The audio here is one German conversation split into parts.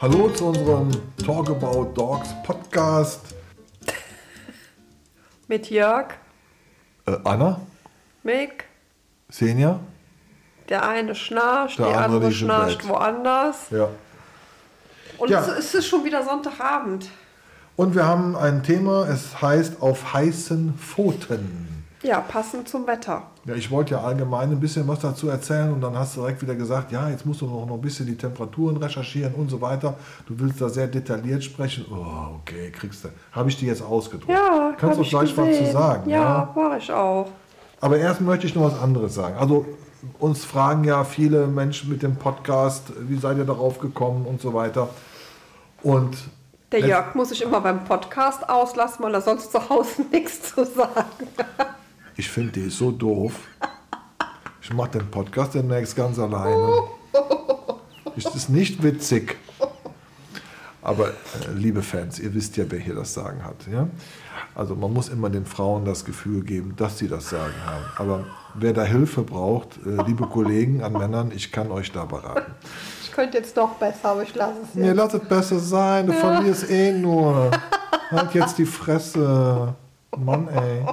Hallo zu unserem Talk About Dogs Podcast. Mit Jörg, Äh, Anna, Mick, Senja, der eine schnarcht, Der die andere andere schnarcht woanders. ja. Und Ja. es ist schon wieder Sonntagabend. Und wir haben ein Thema, es heißt auf heißen Pfoten. Ja, passend zum Wetter. Ja, ich wollte ja allgemein ein bisschen was dazu erzählen und dann hast du direkt wieder gesagt, ja, jetzt musst du noch, noch ein bisschen die Temperaturen recherchieren und so weiter. Du willst da sehr detailliert sprechen. Oh, okay, kriegst du. Habe ich dir jetzt ausgedruckt. Ja, Kannst du ich gleich was zu sagen? Ja, war ich auch. Aber erst möchte ich noch was anderes sagen. Also uns fragen ja viele Menschen mit dem Podcast, wie seid ihr darauf gekommen und so weiter. Und Der Jörg muss sich immer beim Podcast auslassen, weil er sonst zu Hause nichts zu sagen hat. Ich finde, die so doof. Ich mache den Podcast demnächst ganz alleine. Es ist nicht witzig. Aber äh, liebe Fans, ihr wisst ja, wer hier das Sagen hat. Ja? Also man muss immer den Frauen das Gefühl geben, dass sie das Sagen haben. Aber wer da Hilfe braucht, äh, liebe Kollegen an Männern, ich kann euch da beraten. Ich könnte jetzt noch besser, aber ich lasse es Mir jetzt. lass es besser sein, du verlierst eh nur. Halt jetzt die Fresse. Mann, ey.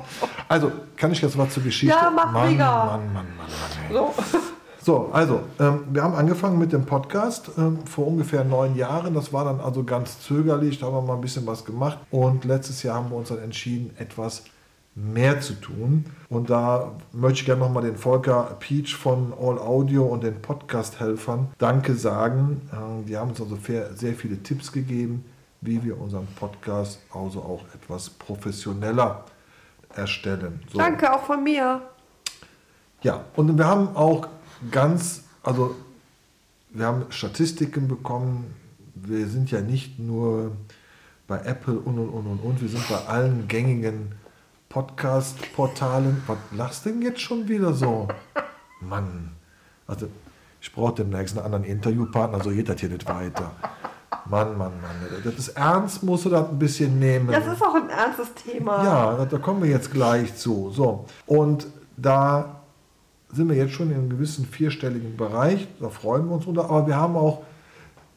Also, kann ich jetzt was zur Geschichte? Ja, mach Mann, Mega. Mann, Mann, Mann, Mann, ey. So. So, also, ähm, wir haben angefangen mit dem Podcast ähm, vor ungefähr neun Jahren. Das war dann also ganz zögerlich, da haben wir mal ein bisschen was gemacht. Und letztes Jahr haben wir uns dann entschieden, etwas mehr zu tun. Und da möchte ich gerne nochmal den Volker Peach von All Audio und den Podcast-Helfern Danke sagen. Ähm, die haben uns also sehr viele Tipps gegeben, wie wir unseren Podcast also auch etwas professioneller erstellen. So. Danke auch von mir. Ja, und wir haben auch ganz, also wir haben Statistiken bekommen. Wir sind ja nicht nur bei Apple und und und und und, wir sind bei allen gängigen Podcast-Portalen. Was lachst denn jetzt schon wieder so? Mann, also ich brauche demnächst einen anderen Interviewpartner, so geht das hier nicht weiter. Mann, Mann, Mann, das ist ernst, musst du das ein bisschen nehmen. Das ist auch ein ernstes Thema. Ja, da, da kommen wir jetzt gleich zu. So, und da sind wir jetzt schon in einem gewissen vierstelligen Bereich, da freuen wir uns drunter, aber wir haben auch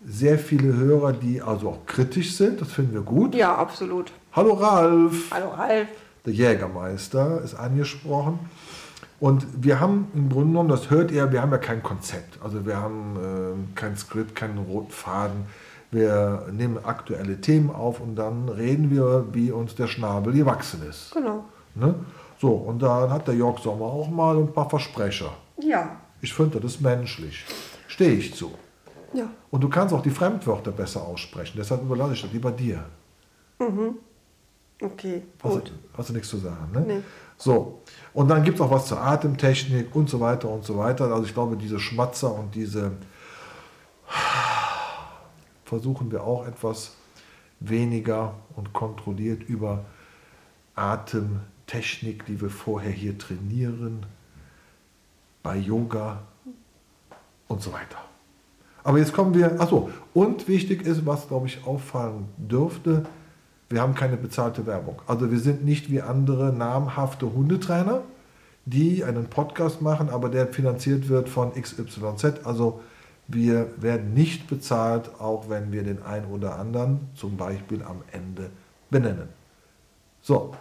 sehr viele Hörer, die also auch kritisch sind, das finden wir gut. Ja, absolut. Hallo Ralf, Hallo Ralf. der Jägermeister ist angesprochen. Und wir haben im Grunde genommen, das hört ihr, wir haben ja kein Konzept. Also wir haben äh, kein Skript, keinen roten Faden. Wir nehmen aktuelle Themen auf und dann reden wir, wie uns der Schnabel gewachsen ist. Genau. Ne? So, und dann hat der Jörg Sommer auch mal ein paar Versprecher. Ja. Ich finde, das ist menschlich. Stehe ich zu. Ja. Und du kannst auch die Fremdwörter besser aussprechen. Deshalb überlasse ich das lieber dir. Okay, Hast, gut. du, hast du nichts zu sagen, ne? Nee. So, und dann gibt es auch was zur Atemtechnik und so weiter und so weiter. Also ich glaube, diese Schmatzer und diese versuchen wir auch etwas weniger und kontrolliert über Atemtechnik, die wir vorher hier trainieren, bei Yoga und so weiter. Aber jetzt kommen wir, achso, und wichtig ist, was glaube ich auffallen dürfte, wir haben keine bezahlte Werbung. Also wir sind nicht wie andere namhafte Hundetrainer, die einen Podcast machen, aber der finanziert wird von XYZ. Also wir werden nicht bezahlt, auch wenn wir den einen oder anderen zum Beispiel am Ende benennen. So,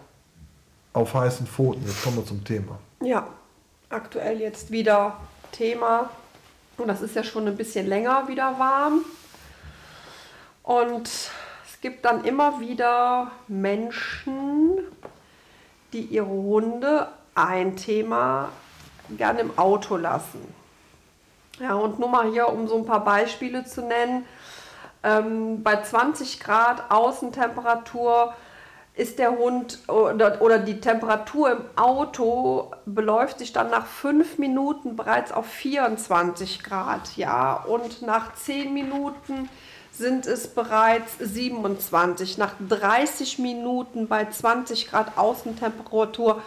auf heißen Pfoten, jetzt kommen wir zum Thema. Ja, aktuell jetzt wieder Thema. Und das ist ja schon ein bisschen länger wieder warm. Und es gibt dann immer wieder Menschen, die ihre Hunde ein Thema gerne im Auto lassen. Ja, und nur mal hier, um so ein paar Beispiele zu nennen. Ähm, bei 20 Grad Außentemperatur ist der Hund oder, oder die Temperatur im Auto beläuft sich dann nach fünf Minuten bereits auf 24 Grad, ja, und nach 10 Minuten sind es bereits 27. Nach 30 Minuten bei 20 Grad Außentemperatur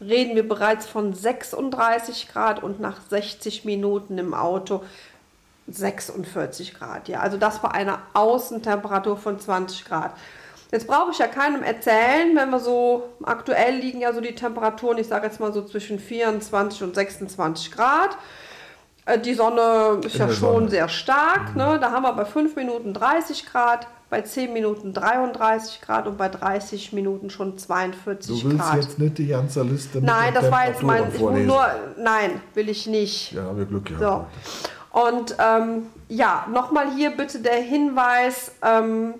reden wir bereits von 36 Grad und nach 60 Minuten im Auto 46 Grad. Ja, also das bei einer Außentemperatur von 20 Grad. Jetzt brauche ich ja keinem erzählen, wenn wir so, aktuell liegen ja so die Temperaturen, ich sage jetzt mal so zwischen 24 und 26 Grad. Äh, Die Sonne ist In ja schon Sonne. sehr stark. Ne? Da haben wir bei 5 Minuten 30 Grad, bei 10 Minuten 33 Grad und bei 30 Minuten schon 42 Du willst Grad. jetzt nicht die ganze Liste mit Nein, das war jetzt mein. Ich nur, nein, will ich nicht. Ja, haben wir Glück gehabt. So. Und ähm, ja, nochmal hier bitte der Hinweis, ähm,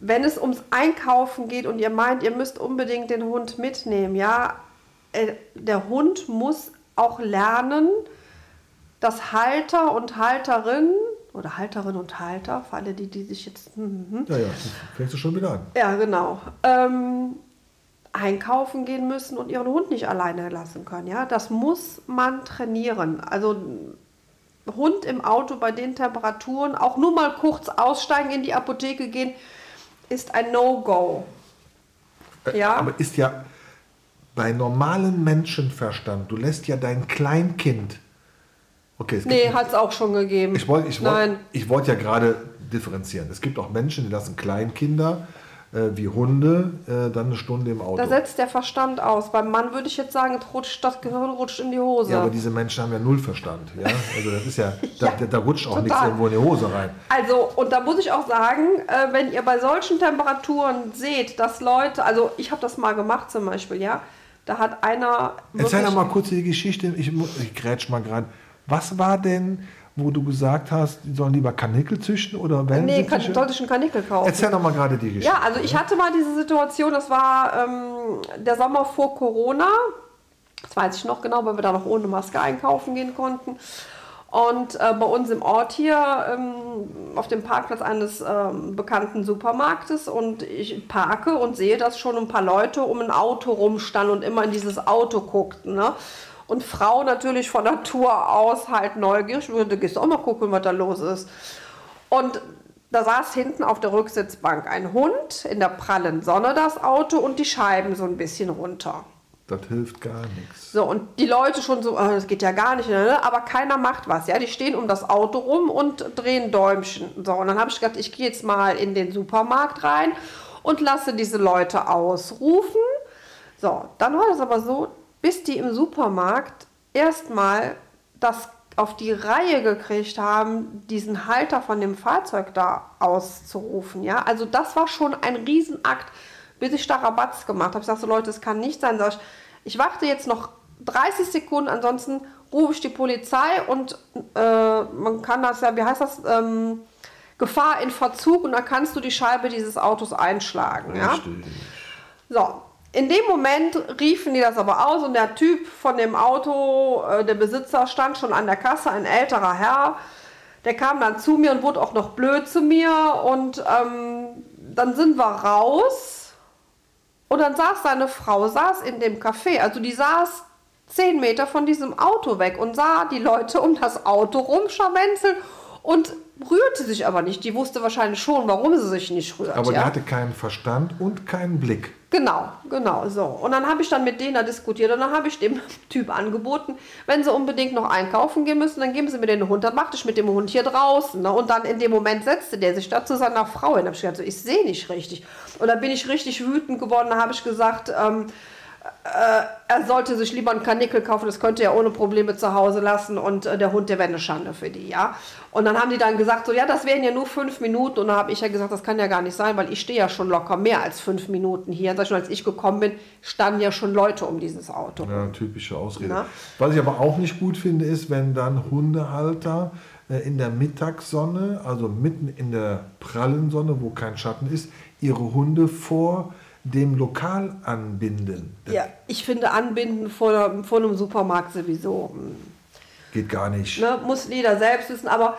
wenn es ums Einkaufen geht und ihr meint, ihr müsst unbedingt den Hund mitnehmen, ja, äh, der Hund muss auch lernen, dass Halter und Halterinnen oder Halterinnen und Halter, für alle die, die sich jetzt hm, hm, Ja, ja, fängst du schon wieder an. ja, genau. Ähm, einkaufen gehen müssen und ihren Hund nicht alleine lassen können. Ja, das muss man trainieren. Also Hund im Auto bei den Temperaturen, auch nur mal kurz aussteigen, in die Apotheke gehen, ist ein No-Go. Äh, Ja. Aber ist ja bei normalem Menschenverstand, du lässt ja dein Kleinkind. Okay, es Nee, hat es auch schon gegeben. Ich wollte ich wollt, ich wollt ja gerade differenzieren. Es gibt auch Menschen, die lassen Kleinkinder äh, wie Hunde äh, dann eine Stunde im Auto. Da setzt der Verstand aus. Beim Mann würde ich jetzt sagen, rutscht, das Gehirn rutscht in die Hose. ja, aber diese Menschen haben ja null Verstand. Ja? Also das ist ja, da, Ja, da, rutscht auch nichts total. irgendwo in die Hose rein. Also, und da muss ich auch sagen, äh, wenn ihr bei solchen Temperaturen seht, dass Leute, also ich habe das mal gemacht zum Beispiel, ja, da hat einer. Erzähl doch mal kurz die Geschichte. Ich, ich grätsch mal gerade. Was war denn, wo du gesagt hast, die sollen lieber Kanickel züchten oder wenn Nee, kann, sollte ich einen Kanickel kaufen. Erzähl doch mal gerade die Geschichte. Ja, also ich hatte mal diese Situation, das war ähm, der Sommer vor Corona. Das weiß ich noch genau, weil wir da noch ohne Maske einkaufen gehen konnten. Und äh, bei uns im Ort hier ähm, auf dem Parkplatz eines ähm, bekannten Supermarktes und ich parke und sehe, dass schon ein paar Leute um ein Auto rumstanden und immer in dieses Auto guckten. Ne? Und Frau natürlich von Natur aus halt neugierig, du gehst auch mal gucken, was da los ist. Und da saß hinten auf der Rücksitzbank ein Hund, in der prallen Sonne das Auto und die Scheiben so ein bisschen runter. Das hilft gar nichts. So, und die Leute schon so, "Ah, das geht ja gar nicht, ne? aber keiner macht was. Ja, die stehen um das Auto rum und drehen Däumchen. So, und dann habe ich gedacht, ich gehe jetzt mal in den Supermarkt rein und lasse diese Leute ausrufen. So, dann war das aber so, bis die im Supermarkt erstmal das auf die Reihe gekriegt haben, diesen Halter von dem Fahrzeug da auszurufen. Ja, also das war schon ein Riesenakt, bis ich da Rabatz gemacht habe. Ich sage so, Leute, es kann nicht sein. Sag ich, ich warte jetzt noch 30 Sekunden, ansonsten rufe ich die Polizei und äh, man kann das ja, wie heißt das, ähm, Gefahr in Verzug und dann kannst du die Scheibe dieses Autos einschlagen. Ja? Richtig. So, in dem Moment riefen die das aber aus und der Typ von dem Auto, äh, der Besitzer, stand schon an der Kasse, ein älterer Herr. Der kam dann zu mir und wurde auch noch blöd zu mir und ähm, dann sind wir raus und dann saß seine Frau, saß in dem Café, also die saß zehn Meter von diesem Auto weg und sah die Leute um das Auto rumscharwenzeln und rührte sich aber nicht. Die wusste wahrscheinlich schon, warum sie sich nicht rührt. Aber ja? der hatte keinen Verstand und keinen Blick. Genau, genau so. Und dann habe ich dann mit denen da diskutiert und dann habe ich dem Typ angeboten, wenn sie unbedingt noch einkaufen gehen müssen, dann geben sie mir den Hund. Dann machte ich mit dem Hund hier draußen. Ne? Und dann in dem Moment setzte der sich da zu seiner Frau hin. Da habe ich gedacht, so, ich sehe nicht richtig. Und dann bin ich richtig wütend geworden. Da habe ich gesagt, ähm, äh, er sollte sich lieber einen Kanickel kaufen, das könnte er ohne Probleme zu Hause lassen und äh, der Hund, der wäre eine Schande für die, ja. Und dann haben die dann gesagt, so, ja, das wären ja nur fünf Minuten und dann habe ich ja gesagt, das kann ja gar nicht sein, weil ich stehe ja schon locker mehr als fünf Minuten hier. Schon, als ich gekommen bin, standen ja schon Leute um dieses Auto. Ja, typische Ausrede. Na? Was ich aber auch nicht gut finde, ist, wenn dann Hundehalter äh, in der Mittagssonne, also mitten in der prallen Sonne, wo kein Schatten ist, ihre Hunde vor dem Lokal anbinden. Ja, ich finde Anbinden vor, vor einem Supermarkt sowieso. hm, geht gar nicht. ne, muss jeder selbst wissen, aber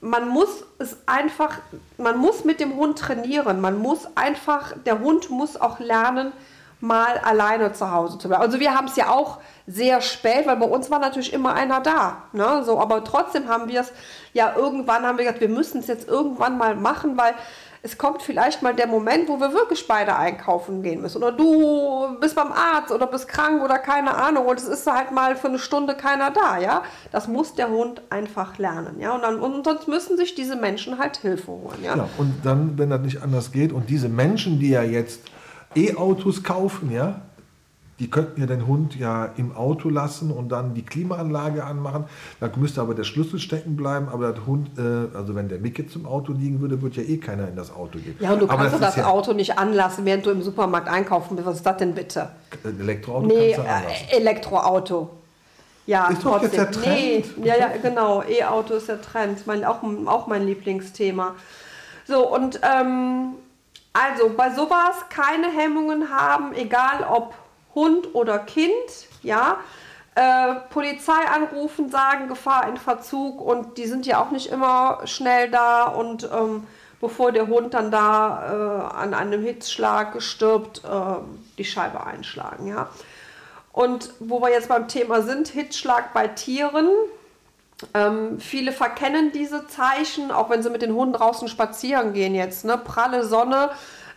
man muss es einfach, man muss mit dem Hund trainieren. Man muss einfach, der Hund muss auch lernen, mal alleine zu Hause zu bleiben. Also wir haben es ja auch sehr spät, weil bei uns war natürlich immer einer da. Ne? So, aber trotzdem haben wir es ja irgendwann, haben wir gesagt, wir müssen es jetzt irgendwann mal machen, weil es kommt vielleicht mal der Moment, wo wir wirklich beide einkaufen gehen müssen. Oder du bist beim Arzt oder bist krank oder keine Ahnung und es ist halt mal für eine Stunde keiner da, ja. Das muss der Hund einfach lernen, ja. Und, dann, und sonst müssen sich diese Menschen halt Hilfe holen, ja. Ja, und dann, wenn das nicht anders geht, und diese Menschen, die ja jetzt E-Autos kaufen, ja, Die könnten ja den Hund ja im Auto lassen und dann die Klimaanlage anmachen. Da müsste aber der Schlüssel stecken bleiben. Aber der Hund, äh, also wenn der Mick jetzt im Auto liegen würde, würde ja eh keiner in das Auto gehen. Ja, und du aber kannst das ja- Auto nicht anlassen, während du im Supermarkt einkaufen bist. Was ist das denn bitte? Ein Elektroauto Nee, kannst du anlassen. äh, Elektroauto. Ja, Ist doch jetzt der Nee, Trend. ja, ja, genau. E-Auto ist der Trend. Mein, auch, auch mein Lieblingsthema. So, und ähm, also bei sowas keine Hemmungen haben, egal ob Hund oder Kind, ja. Äh, Polizei anrufen, sagen Gefahr in Verzug und die sind ja auch nicht immer schnell da und ähm, bevor der Hund dann da äh, an einem Hitzschlag stirbt, äh, die Scheibe einschlagen, ja. Und wo wir jetzt beim Thema sind, Hitzschlag bei Tieren. Ähm, viele verkennen diese Zeichen, auch wenn sie mit den Hunden draußen spazieren gehen jetzt. Ne? Pralle Sonne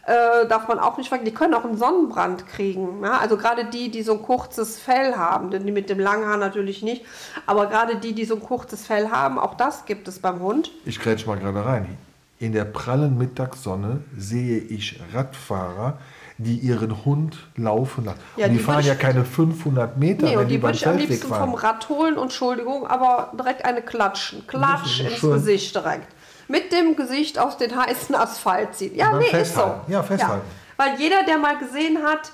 äh, darf man auch nicht vergessen. Die können auch einen Sonnenbrand kriegen. Ja? Also gerade die, die so ein kurzes Fell haben, denn die mit dem langen Haar natürlich nicht. Aber gerade die, die so ein kurzes Fell haben, auch das gibt es beim Hund. Ich grätsch mal gerade rein. In der prallen Mittagssonne sehe ich Radfahrer, die ihren Hund laufen lassen. Ja, und die, die fahren ja keine 500 Meter, Nee, und die, die würde ich am liebsten vom fahren. Rad holen, Entschuldigung, aber direkt eine klatschen. Klatsch ins schön. Gesicht direkt. Mit dem Gesicht aus den heißen Asphalt ziehen. Ja, nee, ist so. festhalten. Ja, festhalten. Weil jeder, der mal gesehen hat,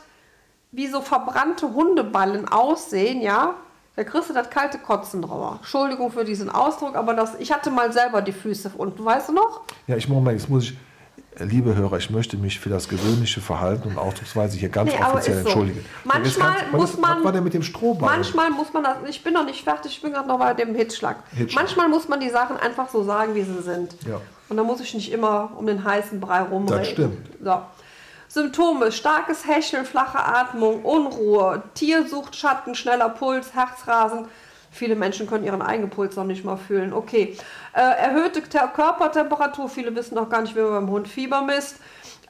wie so verbrannte Hundeballen aussehen, ja, da kriegst du das kalte Kotzen drüber. Entschuldigung für diesen Ausdruck, aber das, ich hatte mal selber die Füße unten, weißt du noch? Ja, ich Moment, jetzt muss ich, liebe Hörer, ich möchte mich für das gewöhnliche Verhalten und Ausdrucksweise hier ganz Nee, offiziell so. entschuldigen. Manchmal was muss man- Was war denn mit dem Strohballen? Manchmal muss man das, ich bin noch nicht fertig, ich bin gerade noch bei dem Hitzschlag. Hitzschlag. Manchmal muss man die Sachen einfach so sagen, wie sie sind. Ja. Und da muss ich nicht immer um den heißen Brei rumreden. Das stimmt. So. Symptome, starkes Hecheln, flache Atmung, Unruhe, Tiersucht, Schatten, schneller Puls, Herzrasen. Viele Menschen können ihren eigenen Puls noch nicht mal fühlen. Okay. Äh, erhöhte Te- Körpertemperatur, viele wissen noch gar nicht, wie man beim Hund Fieber misst.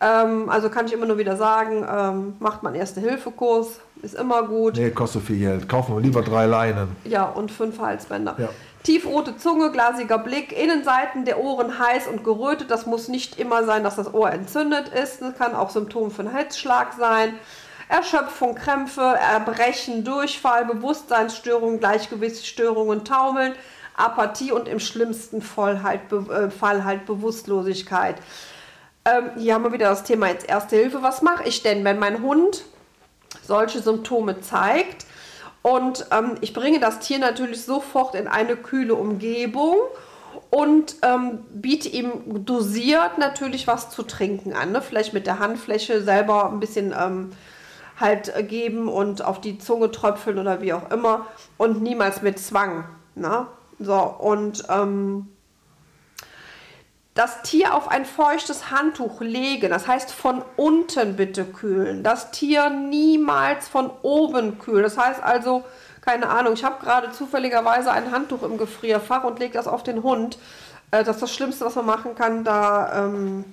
Ähm, also kann ich immer nur wieder sagen, ähm, macht man Erste-Hilfe-Kurs, ist immer gut. Nee, kostet viel Geld. Kaufen wir lieber drei Leinen. Ja, und fünf Halsbänder. Ja. Tiefrote Zunge, glasiger Blick, Innenseiten der Ohren heiß und gerötet. Das muss nicht immer sein, dass das Ohr entzündet ist. Das kann auch Symptom für einen Hitzschlag sein. Erschöpfung, Krämpfe, Erbrechen, Durchfall, Bewusstseinsstörungen, Gleichgewichtsstörungen, Taumeln, Apathie und im schlimmsten Fall halt, Be- äh, Fall halt Bewusstlosigkeit. Ähm, hier haben wir wieder das Thema jetzt Erste Hilfe. Was mache ich denn, wenn mein Hund solche Symptome zeigt. Und ähm, ich bringe das Tier natürlich sofort in eine kühle Umgebung und ähm, biete ihm dosiert natürlich was zu trinken an. Ne? Vielleicht mit der Handfläche selber ein bisschen ähm, halt äh, geben und auf die Zunge tröpfeln oder wie auch immer und niemals mit Zwang. Ne? So, und ähm, das Tier auf ein feuchtes Handtuch legen, das heißt von unten bitte kühlen. Das Tier niemals von oben kühlen. Das heißt also, keine Ahnung, ich habe gerade zufälligerweise ein Handtuch im Gefrierfach und lege das auf den Hund. Äh, Das ist das Schlimmste, was man machen kann. Da, ähm,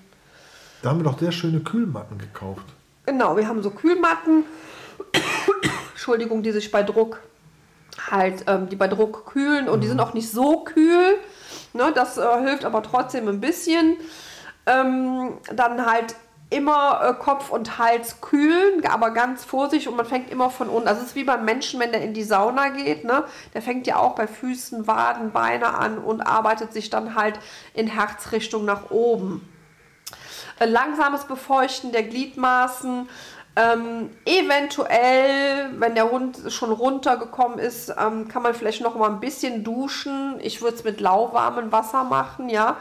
Da haben wir doch sehr schöne Kühlmatten gekauft. Genau, wir haben so Kühlmatten, Entschuldigung, die sich bei Druck halt, ähm, die bei Druck kühlen und die sind auch nicht so kühl. Ne, das äh, hilft aber trotzdem ein bisschen. Ähm, dann halt immer äh, Kopf und Hals kühlen, aber ganz vorsichtig und man fängt immer von unten. Also es ist wie beim Menschen, wenn der in die Sauna geht, ne? der fängt ja auch bei Füßen, Waden, Beine an und arbeitet sich dann halt in Herzrichtung nach oben. Äh, langsames Befeuchten der Gliedmaßen. Ähm, eventuell, wenn der Hund schon runtergekommen ist, ähm, kann man vielleicht noch mal ein bisschen duschen. Ich würde es mit lauwarmem Wasser machen, ja.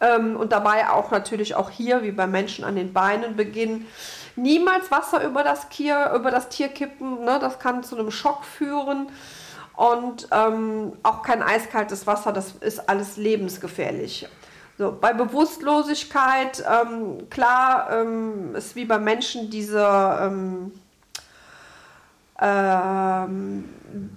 Ähm, und dabei auch natürlich auch hier, wie beim Menschen, an den Beinen beginnen. Niemals Wasser über das Tier, über das Tier kippen, ne? das kann zu einem Schock führen. Und ähm, auch kein eiskaltes Wasser, das ist alles lebensgefährlich. So, bei Bewusstlosigkeit, ähm, klar, ähm, ist wie bei Menschen diese, ähm, ähm,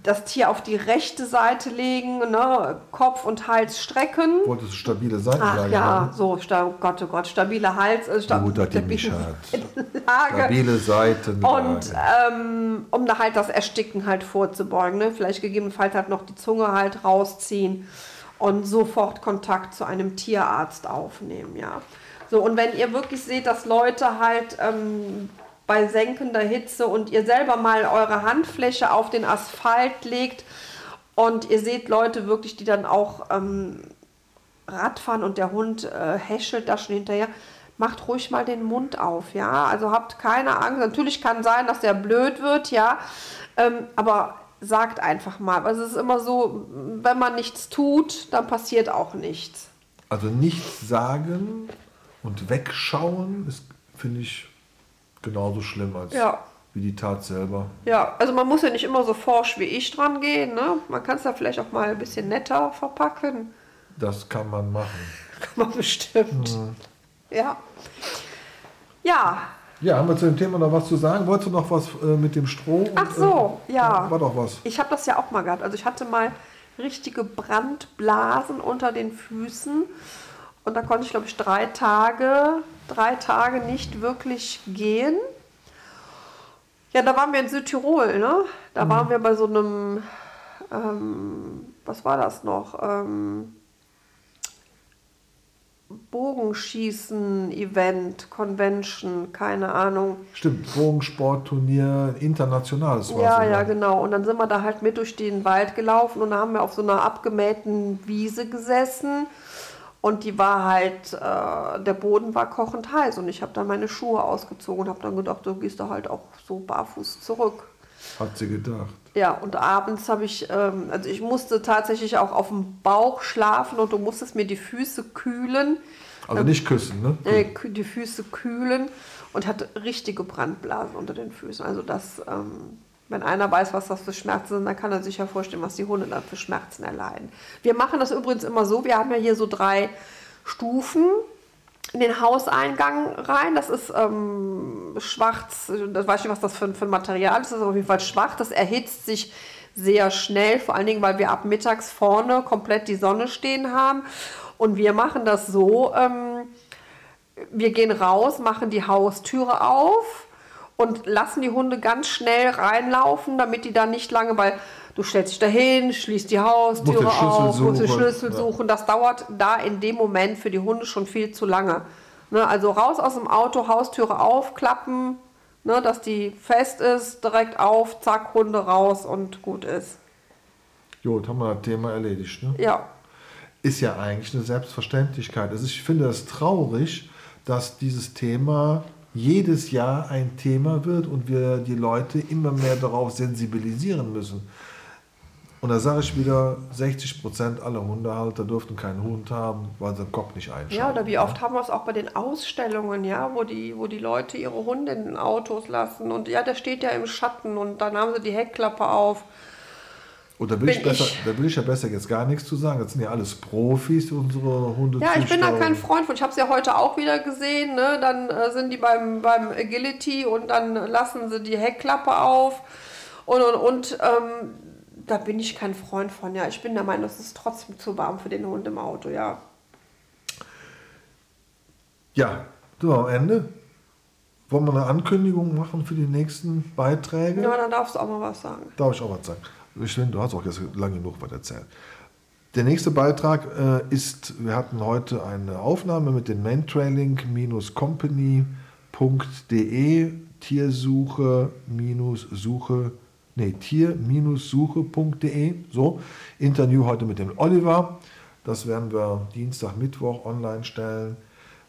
das Tier auf die rechte Seite legen, ne? Kopf und Hals strecken. Wolltest du stabile Ach Seitenlage ja, haben? so, oh Gott, oh Gott, stabile Hals, äh, sta Gut, dass die mich stabile. Seitenlage. Stabile Seitenlage. Und ähm, um da halt das Ersticken halt vorzubeugen, ne? vielleicht gegebenenfalls halt noch die Zunge halt rausziehen und sofort Kontakt zu einem Tierarzt aufnehmen, ja. So, und wenn ihr wirklich seht, dass Leute halt ähm, bei senkender Hitze und ihr selber mal eure Handfläche auf den Asphalt legt und ihr seht Leute wirklich, die dann auch ähm, Radfahren und der Hund äh, häschelt da schon hinterher, macht ruhig mal den Mund auf, ja. Also habt keine Angst. Natürlich kann sein, dass der blöd wird, ja. Ähm, aber sagt einfach mal. Also es ist immer so, wenn man nichts tut, dann passiert auch nichts. Also nichts sagen und wegschauen ist, finde ich, genauso schlimm als Ja. wie die Tat selber. Ja, also man muss ja nicht immer so forsch wie ich dran gehen, ne? Man kann es ja vielleicht auch mal ein bisschen netter verpacken. Das kann man machen. Kann man bestimmt. Ja. Ja, Ja, haben wir zu dem Thema noch was zu sagen? Wolltest du noch was äh, mit dem Stroh? und, Ach so, äh, ja. War doch was. Ich habe das ja auch mal gehabt. Also ich hatte mal richtige Brandblasen unter den Füßen und da konnte ich glaube ich drei Tage, drei Tage nicht wirklich gehen. Ja, da waren wir in Südtirol, ne? Da waren wir bei so einem, ähm, was war das noch? Ähm, Bogenschießen-Event, Convention, keine Ahnung. Stimmt, Bogensportturnier, internationales war Ja, ja, genau. Und dann sind wir da halt mit durch den Wald gelaufen und da haben wir auf so einer abgemähten Wiese gesessen. Und die war halt, äh, der Boden war kochend heiß. Und ich habe dann meine Schuhe ausgezogen und habe dann gedacht, du gehst da halt auch so barfuß zurück. Hat sie gedacht. Ja, und abends habe ich, ähm, also ich musste tatsächlich auch auf dem Bauch schlafen und du musstest mir die Füße kühlen. Also nicht küssen, ne? äh, die Füße kühlen und hatte richtige Brandblasen unter den Füßen. Also das, ähm, wenn einer weiß, was das für Schmerzen sind, dann kann er sich ja vorstellen, was die Hunde dann für Schmerzen erleiden. Wir machen das übrigens immer so, wir haben ja hier so drei Stufen in den Hauseingang rein. Das ist ähm, schwarz, das weiß ich nicht, was das für, für ein Material ist, das ist auf jeden Fall schwach. Das erhitzt sich sehr schnell, vor allen Dingen, weil wir ab mittags vorne komplett die Sonne stehen haben. Und wir machen das so, ähm, wir gehen raus, machen die Haustüre auf und lassen die Hunde ganz schnell reinlaufen, damit die da nicht lange, weil du stellst dich dahin, schließt die Haustüre auf, musst den suchen. Schlüssel suchen. Das dauert da in dem Moment für die Hunde schon viel zu lange. Ne, also raus aus dem Auto, Haustüre aufklappen, ne, dass die fest ist, direkt auf, zack, Hunde raus und gut ist. Gut, haben wir das Thema erledigt, ne? Ja, ist ja eigentlich eine Selbstverständlichkeit. Also ich finde es traurig, dass dieses Thema jedes Jahr ein Thema wird und wir die Leute immer mehr darauf sensibilisieren müssen. Und da sage ich wieder, 60 Prozent aller Hundehalter dürften keinen Hund haben, weil sie den Kopf nicht einschalten. Ja, oder wie oft haben wir es auch bei den Ausstellungen, ja, wo die, wo die Leute ihre Hunde in den Autos lassen und ja, der steht ja im Schatten und dann haben sie die Heckklappe auf. Und da will, ich besser, ich- da will ich ja besser jetzt gar nichts zu sagen. Das sind ja alles Profis, unsere Hunde. Ja, ich bin da kein Freund von. Ich habe es ja heute auch wieder gesehen. Ne? Dann äh, sind die beim, beim Agility und dann lassen sie die Heckklappe auf. Und, und, und ähm, da bin ich kein Freund von. Ja, ich bin der Meinung, es ist trotzdem zu warm für den Hund im Auto. Ja, Ja, du am Ende. Wollen wir eine Ankündigung machen für die nächsten Beiträge? ja dann darfst du auch mal was sagen. Darf ich auch was sagen? Finde, du hast auch jetzt lange genug was erzählt. Der nächste Beitrag äh, ist, wir hatten heute eine Aufnahme mit den mentrailing-company.de Tiersuche-suche, nee, tier-suche.de, so. Interview heute mit dem Oliver. Das werden wir Dienstag, Mittwoch online stellen.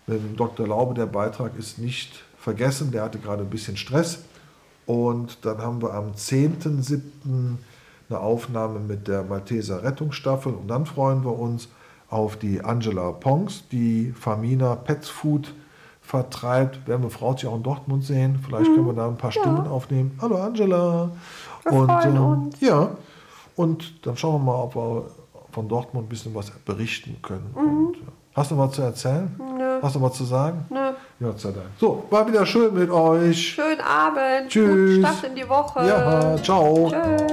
Mit dem Dr. Laube, der Beitrag ist nicht vergessen, der hatte gerade ein bisschen Stress. Und dann haben wir am 10.07. eine Aufnahme mit der Malteser Rettungsstaffel. Und dann freuen wir uns auf die Angela Pongs, die Famina Pets Food vertreibt. Werden wir Frau auch in Dortmund sehen. Vielleicht können wir da ein paar Stimmen aufnehmen. Hallo Angela. Wir freuen uns. Ja, und dann schauen wir mal, ob wir von Dortmund ein bisschen was berichten können. Und, ja. Hast du was zu erzählen? Mhm. Nö. Hast du was zu sagen? Nö. Gott sei Dank. So, war wieder schön mit euch. Schönen Abend. Tschüss. Guten Start in die Woche. Ja, ciao. Tschüss.